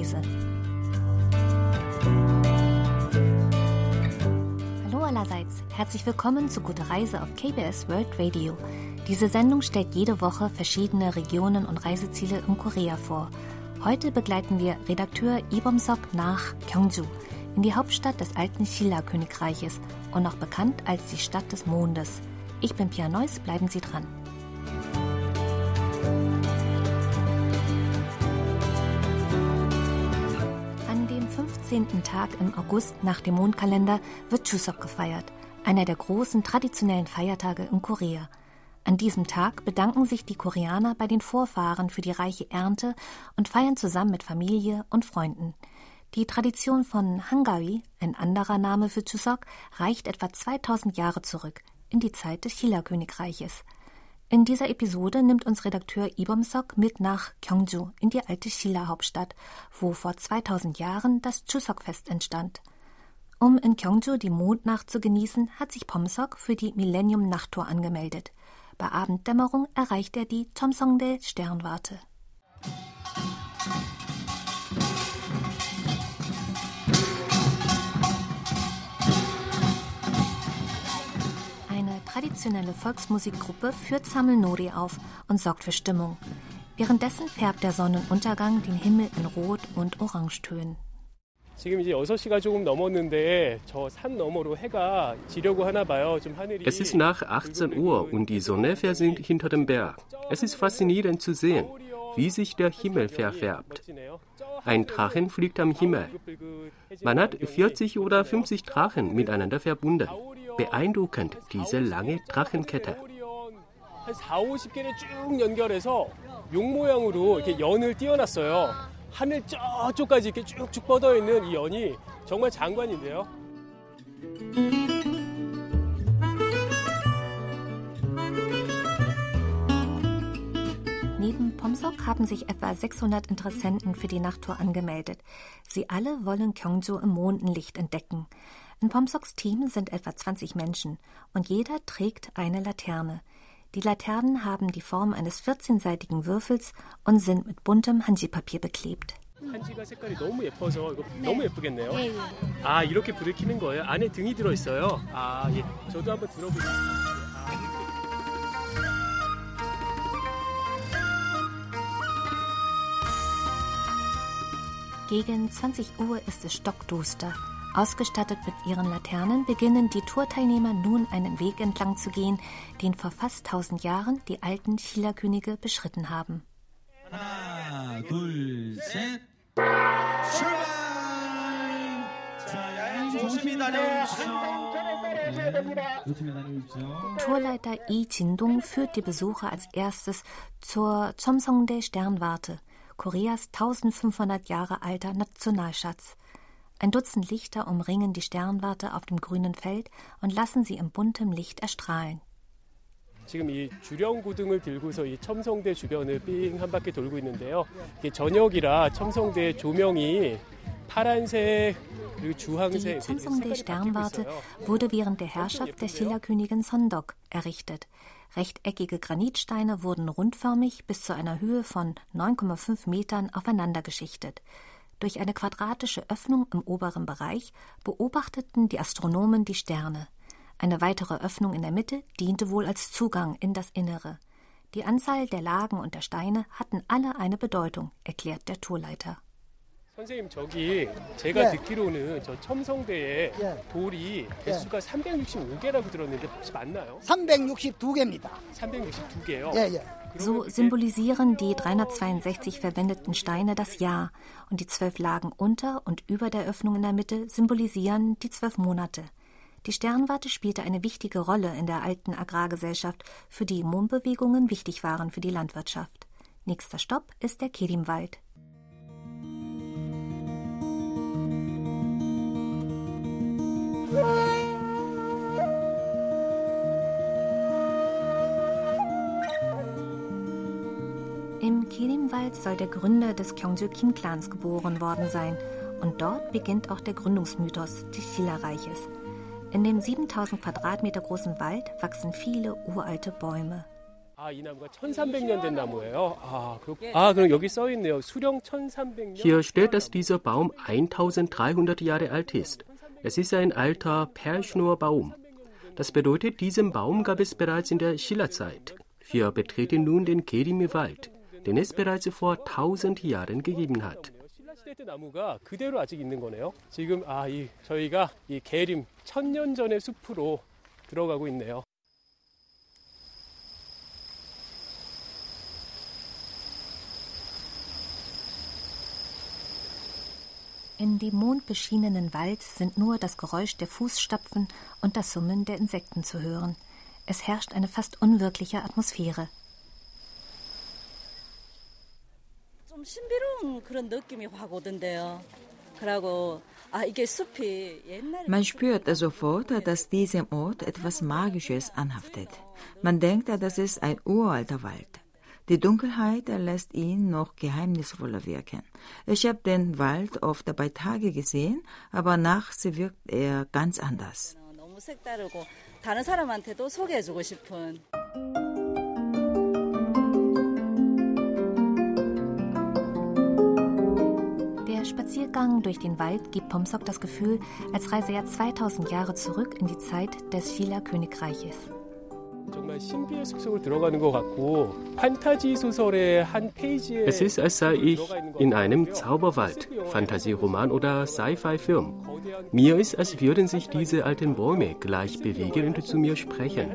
Reise. Hallo allerseits, herzlich willkommen zu Gute Reise auf KBS World Radio. Diese Sendung stellt jede Woche verschiedene Regionen und Reiseziele in Korea vor. Heute begleiten wir Redakteur Ibomsok nach Gyeongju, in die Hauptstadt des alten Shilla-Königreiches und auch bekannt als die Stadt des Mondes. Ich bin Pia Neuss, bleiben Sie dran. 14. Tag im August nach dem Mondkalender wird Chuseok gefeiert, einer der großen traditionellen Feiertage in Korea. An diesem Tag bedanken sich die Koreaner bei den Vorfahren für die reiche Ernte und feiern zusammen mit Familie und Freunden. Die Tradition von Hangawi, ein anderer Name für Chuseok, reicht etwa 2000 Jahre zurück, in die Zeit des Chila-Königreiches. In dieser Episode nimmt uns Redakteur Ibomsok mit nach Gyeongju in die alte Shilla-Hauptstadt, wo vor 2000 Jahren das Chuseok-Fest entstand. Um in Gyeongju die Mondnacht zu genießen, hat sich Pomsok für die Millennium-Nachttour angemeldet. Bei Abenddämmerung erreicht er die Chomsongdae traditionelle Volksmusikgruppe führt Samelnori auf und sorgt für Stimmung. Währenddessen färbt der Sonnenuntergang den Himmel in Rot- und Orangetönen. Es ist nach 18 Uhr und die Sonne versinkt hinter dem Berg. Es ist faszinierend zu sehen, wie sich der Himmel verfärbt. Ein Drachen fliegt am Himmel. Man hat 40 oder 50 Drachen miteinander verbunden. Beeindruckend, diese lange Drachenkette. 한 4, 50개를 쭉 연결해서 용 모양으로 이렇게 연을 띄워놨어요. 하늘 저쪽까지 이렇게 쭉쭉 뻗어 있는 이 연이 정말 장관인데요. Neben Pomsok haben sich etwa 600 Interessenten für die Nachttour angemeldet. Sie alle wollen Gyeongju im Mondenlicht entdecken. In Pomsoks Team sind etwa 20 Menschen und jeder trägt eine Laterne. Die Laternen haben die Form eines 14-seitigen Würfels und sind mit buntem Hanji-Papier beklebt. 한지가 색깔이 너무 예뻐서 이거 너무 예쁘겠네요. 아 이렇게 불을 켜는 거예요? 안에 등이 들어 있어요. 아 예. 저도 한번 들어보겠습니다. 아, 이렇게. Gegen 20 Uhr ist es stockduster. Ausgestattet mit ihren Laternen beginnen die Tourteilnehmer nun einen Weg entlang zu gehen, den vor fast 1000 Jahren die alten Chila-Könige beschritten haben. Tourleiter Yi Jindung führt die Besucher als erstes zur Chomsongdae Sternwarte, Koreas 1500 Jahre alter Nationalschatz. Ein Dutzend Lichter umringen die Sternwarte auf dem grünen Feld und lassen sie in buntem Licht erstrahlen. 지금 이 주령 구등을 들고서 이 첨성대 주변을 삥 한 바퀴 돌고 있는데요. 이게 저녁이라 첨성대 조명이 파란색 그리고 Die 주황색 이렇게 Chomsongdae 색깔이 바뀌고 Sternwarte 있어요. wurde während der Herrschaft der Shilla-Königin Sondok errichtet. Rechteckige Granitsteine wurden rundförmig bis zu einer Höhe von 9,5 Metern aufeinander geschichtet. Durch eine quadratische Öffnung im oberen Bereich beobachteten die Astronomen die Sterne. Eine weitere Öffnung in der Mitte diente wohl als Zugang in das Innere. Die Anzahl der Lagen und der Steine hatten alle eine Bedeutung, erklärt der Tourleiter. 선생님 저기 제가 예. 듣기로는 저 첨성대에 예. 돌이 개수가 365개라고 들었는데 혹시 맞나요? 362개입니다. 362개요. 예, 예. So symbolisieren die 362 verwendeten Steine das Jahr und die zwölf Lagen unter und über der Öffnung in der Mitte symbolisieren die zwölf Monate. Die Sternwarte spielte eine wichtige Rolle in der alten Agrargesellschaft, für die Mondbewegungen wichtig waren für die Landwirtschaft. Nächster Stopp ist der Kerimwald. Im Kirimwald soll der Gründer des Gyeongju Kim-Clans geboren worden sein und dort beginnt auch der Gründungsmythos des Shilla-Reiches. In dem 7000 Quadratmeter großen Wald wachsen viele uralte Bäume. Hier steht, dass dieser Baum 1300 Jahre alt ist. Es ist ein alter Perlschnurbaum. Das bedeutet, diesen Baum gab es bereits in der Schillerzeit. Wir betreten nun den Kerimi-Wald, den es bereits vor 1000 Jahren gegeben hat. 시대 나무가 그대로 아직 있는 거네요. 지금 아, 이 저희가 이 계림 천년 전의 숲으로 들어가고 있네요. In dem mondbeschienenen Wald sind nur das Geräusch der Fußstapfen und das Summen der Insekten zu hören. Es herrscht eine fast unwirkliche Atmosphäre. Man spürt sofort, dass diesem Ort etwas Magisches anhaftet. Man denkt, dass es ein uralter Wald. Die Dunkelheit lässt ihn noch geheimnisvoller wirken. Ich habe den Wald oft bei Tage gesehen, aber nachts wirkt er ganz anders. Der Spaziergang durch den Wald gibt Pomsok das Gefühl, als reise er 2000 Jahre zurück in die Zeit des Shila Königreiches. Es ist, als sei ich in einem Zauberwald, Fantasieroman oder Sci-Fi-Film. Mir ist, als würden sich diese alten Bäume gleich bewegen und zu mir sprechen.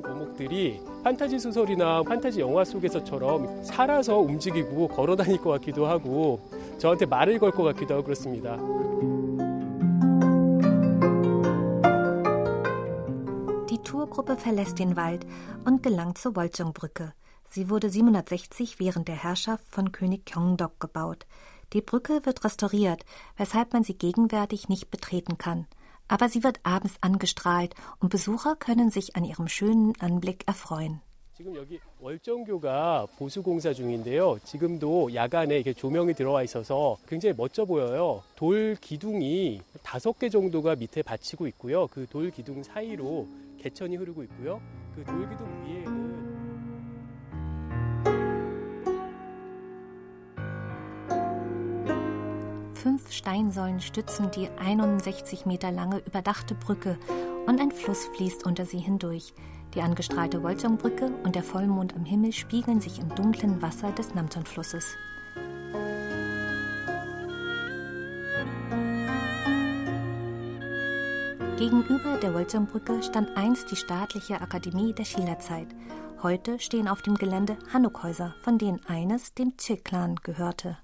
고목들이 판타지 소설이나 판타지 영화 속에서처럼 살아서 움직이고 걸어 다닐 것 같기도 하고 저한테 말을 걸 것 같기도 하고 그렇습니다. Tourgruppe verlässt den Wald und gelangt zur Wolchong-Brücke. Sie wurde 760 während der Herrschaft von König Gyeongdok gebaut. Die Brücke wird restauriert, weshalb man sie gegenwärtig nicht betreten kann. Aber sie wird abends angestrahlt und Besucher können sich an ihrem schönen Anblick erfreuen. 지금 여기 월정교가 보수 공사 중인데요. 지금도 야간에 이렇게 조명이 들어와 있어서 굉장히 멋져 보여요. 돌 기둥이 다섯 개 정도가 밑에 받치고 있고요. 그 돌 기둥 사이로 개천이 흐르고 있고요. 그 돌 기둥 위에는 Fünf Steinsäulen stützen die 61 Meter lange überdachte Brücke und ein Fluss fließt unter sie hindurch. Die angestrahlte Wolchong-Brücke und der Vollmond am Himmel spiegeln sich im dunklen Wasser des Namton-Flusses. Gegenüber der Wolchong-Brücke stand einst die staatliche Akademie der Schillerzeit. Heute stehen auf dem Gelände Hanukhäuser, von denen eines dem Che-Clan gehörte.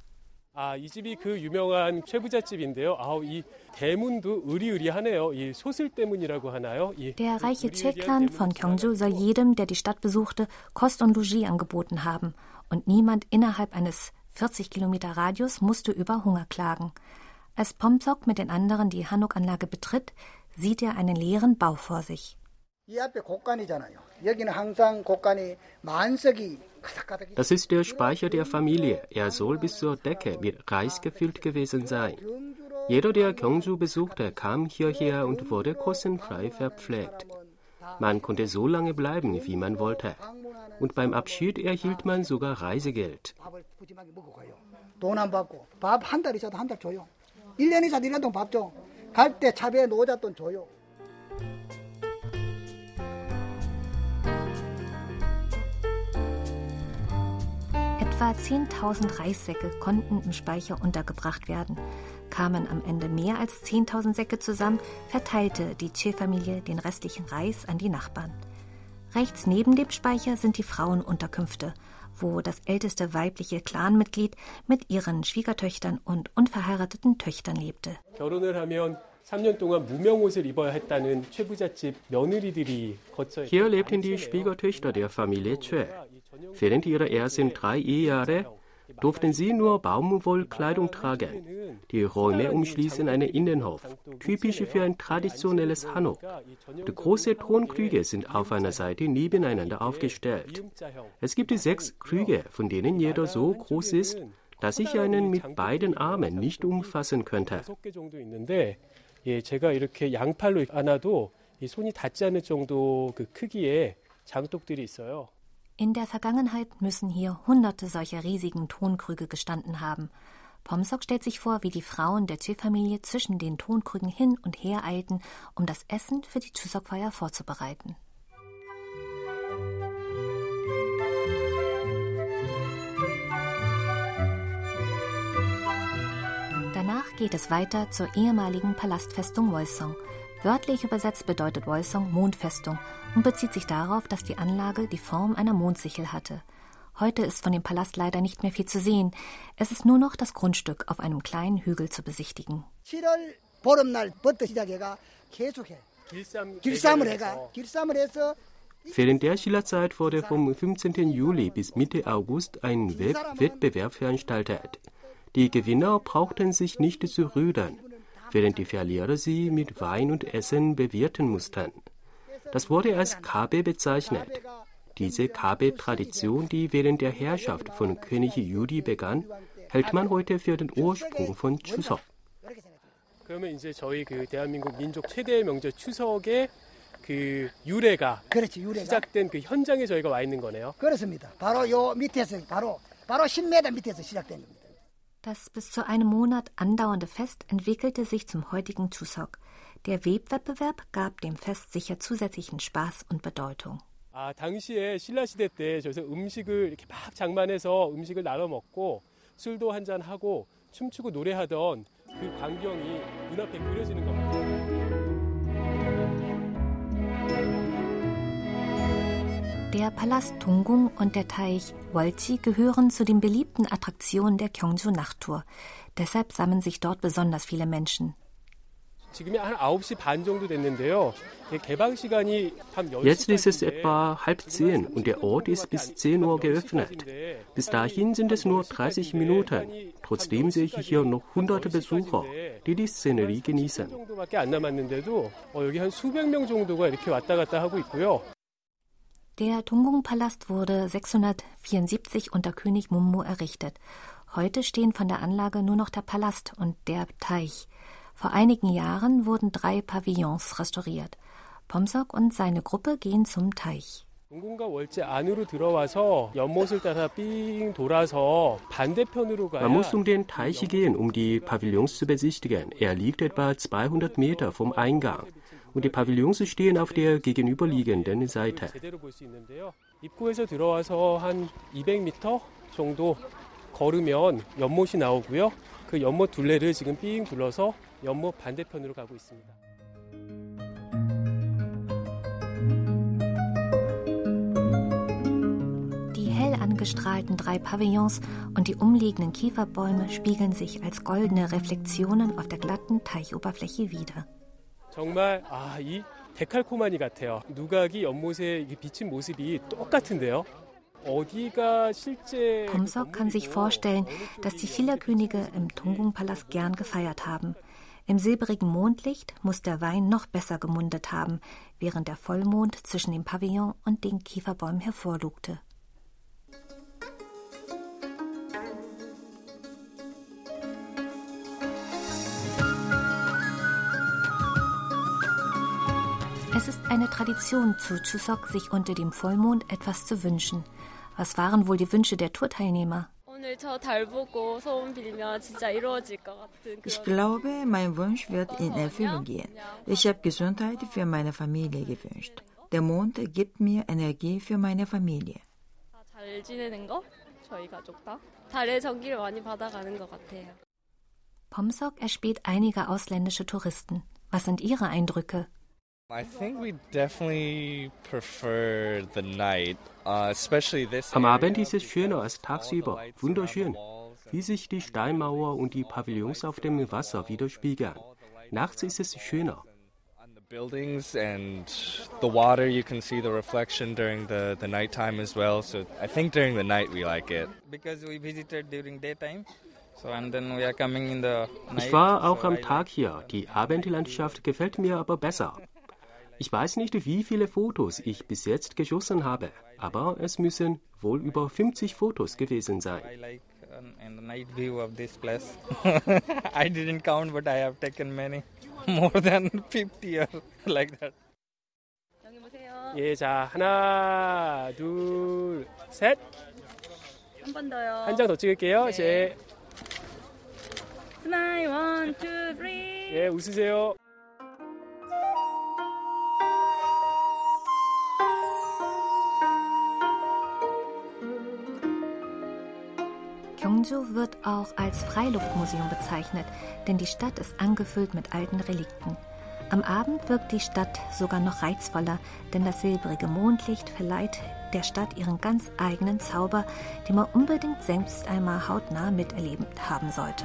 아, 이 집이 그 유명한 최부잣집인데요. 아, 이 대문도 으리으리하네요. 이 소슬대문이라고 하나요? 이 Der reiche Che-Clan von Gyeongju soll jedem, der die Stadt besuchte, Kost und Logis angeboten haben. Und niemand innerhalb eines 40 Kilometer Radius musste über Hunger klagen. Als Pomsok mit den anderen die Hanuk-Anlage betritt, sieht er einen leeren Bau vor sich. Das ist der Speicher der Familie. Er soll bis zur Decke mit Reis gefüllt gewesen sein. Jeder, der Gyeongju besuchte, kam hierher und wurde kostenfrei verpflegt. Man konnte so lange bleiben, wie man wollte. Und beim Abschied erhielt man sogar Reisegeld. 갈때 차비에 노잣돈 줘요. Etwa 10.000 Reissäcke konnten im Speicher untergebracht werden. Kamen am Ende mehr als 10.000 Säcke zusammen, verteilte die Che-Familie den restlichen Reis an die Nachbarn. Rechts neben dem Speicher sind die Frauenunterkünfte, wo das älteste weibliche Clanmitglied mit ihren Schwiegertöchtern und unverheirateten Töchtern lebte. Hier lebten die Schwiegertöchter der Familie Chue. Während ihrer ersten drei Ehejahre durften sie nur Baumwollkleidung tragen. Die Räume umschließen einen Innenhof, typisch für ein traditionelles Hanok. Die großen Tonkrüge sind auf einer Seite nebeneinander aufgestellt. Es gibt sechs Krüge, von denen jeder so groß ist, dass ich einen mit beiden Armen nicht umfassen könnte. 예, 제가 이렇게 양팔로 안아도 이 손이 닿지 않을 정도 그 크기의 장독들이 있어요. In der Vergangenheit müssen hier hunderte solcher riesigen Tonkrüge gestanden haben. Pomsok stellt sich vor, wie die Frauen der Chief-Familie zwischen den Tonkrügen hin und her eilten, um das Essen für die Chuseok-Feier vorzubereiten. Danach geht es weiter zur ehemaligen Palastfestung Wolsong. Wörtlich übersetzt bedeutet Wolsong Mondfestung und bezieht sich darauf, dass die Anlage die Form einer Mondsichel hatte. Heute ist von dem Palast leider nicht mehr viel zu sehen. Es ist nur noch das Grundstück auf einem kleinen Hügel zu besichtigen. Während der Schillerzeit wurde vom 15. Juli bis Mitte August ein Wettbewerb veranstaltet. Die Gewinner brauchten sich nicht zu rühren, während die Verlierer sie mit Wein und Essen bewirten mussten. Das wurde als Kabe bezeichnet. Diese Kabe-Tradition, die während der Herrschaft von König Yuri begann, hält man heute für den Ursprung von Chuseok. 그러면 이제 저희 그 대한민국 민족 최대의 명절 추석의 그 유래가 그렇지, 유래가. 시작된 그 현장에 저희가 와 있는 거네요. 그렇습니다. 바로 요 밑에서 바로 바로 10m 밑에서 시작된 겁니다. Das bis zu einem Monat andauernde Fest entwickelte sich zum heutigen Chuseok. Der Webwettbewerb gab dem Fest sicher zusätzlichen Spaß und Bedeutung. 아, 당시에 신라 시대 때 저기서 음식을 이렇게 막 장만해서 음식을 나눠 먹고 술도 한잔 하고 춤추고 노래하던 그 광경이 눈앞에 그려지는 것 같아요. Der Palast Tungung und der Teich Wolchi gehören zu den beliebten Attraktionen der Gyeongju-Nachttour. Deshalb sammeln sich dort besonders viele Menschen. Jetzt ist es etwa halb zehn und der Ort ist bis 10 Uhr geöffnet. Bis dahin sind es nur 30 Minuten. Trotzdem sehe ich hier noch hunderte Besucher, die die Szenerie genießen. Der Tungung-Palast wurde 674 unter König Mummo errichtet. Heute stehen von der Anlage nur noch der Palast und der Teich. Vor einigen Jahren wurden drei Pavillons restauriert. Pomsok und seine Gruppe gehen zum Teich. Man muss um den Teich gehen, um die Pavillons zu besichtigen. Er liegt etwa 200 Meter vom Eingang Und die Pavillons stehen auf der gegenüberliegenden Seite. 제대로 볼 수 있는데요. 입구에서 들어와서 한 200m 정도 걸으면 연못이 나오고요. 그 연못 둘레를 지금 삥 둘러서 연못 반대편으로 가고 있습니다. Die hell angestrahlten drei Pavillons und die umliegenden Kieferbäume spiegeln sich als goldene Reflexionen auf der glatten Teichoberfläche wider. 정말 아, 이 데칼코마니 같아요. 누각이 연못에 이게 비친 모습이 똑같은데요. 어디가 실제 Pomsok kann sich vorstellen, dass die Schillerkönige im Tunggung-Palast gern gefeiert haben. Im silbrigen Mondlicht muss der Wein noch besser gemundet haben, während der Vollmond zwischen dem Pavillon und den Kieferbäumen hervorlugte. eine Tradition zu Chuseok, sich unter dem Vollmond etwas zu wünschen. Was waren wohl die Wünsche der Tourteilnehmer? Ich glaube, mein Wunsch wird in Erfüllung gehen. Ich habe Gesundheit für meine Familie gewünscht. Der Mond gibt mir Energie für meine Familie. Pomsok erspäht einige ausländische Touristen. Was sind Ihre Eindrücke? Am area Abend ist es schöner als tagsüber. Wunderschön. Wie sich die Steinmauer und die Pavillons auf dem Wasser widerspiegeln. Nachts ist es schöner. on the buildings and the water. You can see the reflection during the the nighttime as well. So I think during the night we like it. because we visited during daytime. So and then we are coming in the night. Ich war auch so am Tag hier. Die Abendlandschaft gefällt mir aber besser. Ich weiß nicht, wie viele Fotos ich bis jetzt geschossen habe, aber es müssen wohl über 50 Fotos gewesen sein. I like um, and the night view of this place. I didn't count, but I have taken many, more than 50 or like that. 예, 자, 하나, 둘, 셋. 한 번 더요. 한 장 더 찍을게요. 네. 제, 스마일 원, 투, 쓰리. 예, 웃으세요. Gyeongju wird auch als Freiluftmuseum bezeichnet, denn die Stadt ist angefüllt mit alten Relikten. Am Abend wirkt die Stadt sogar noch reizvoller, denn das silbrige Mondlicht verleiht der Stadt ihren ganz eigenen Zauber, den man unbedingt selbst einmal hautnah miterleben haben sollte.